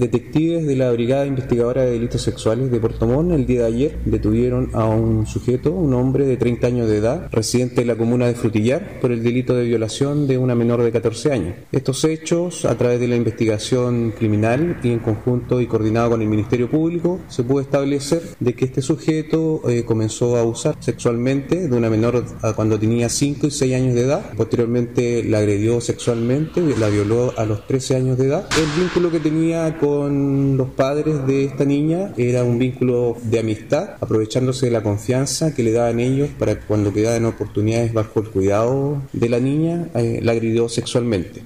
Detectives de la Brigada Investigadora de Delitos Sexuales de Puerto Montt el día de ayer detuvieron a un sujeto, un hombre de 30 años de edad, residente de la comuna de Frutillar, por el delito de violación de una menor de 14 años. Estos hechos, a través de la investigación criminal y en conjunto y coordinado con el Ministerio Público, se pudo establecer de que este sujeto eh, comenzó a abusar sexualmente de una menor cuando tenía 5 y 6 años de edad. Posteriormente la agredió sexualmente, la violó a los 13 años de edad. El vínculo que tenía con con los padres de esta niña era un vínculo de amistad, aprovechándose de la confianza que le daban ellos para cuando quedaban oportunidades bajo el cuidado de la niña, eh, la agredió sexualmente.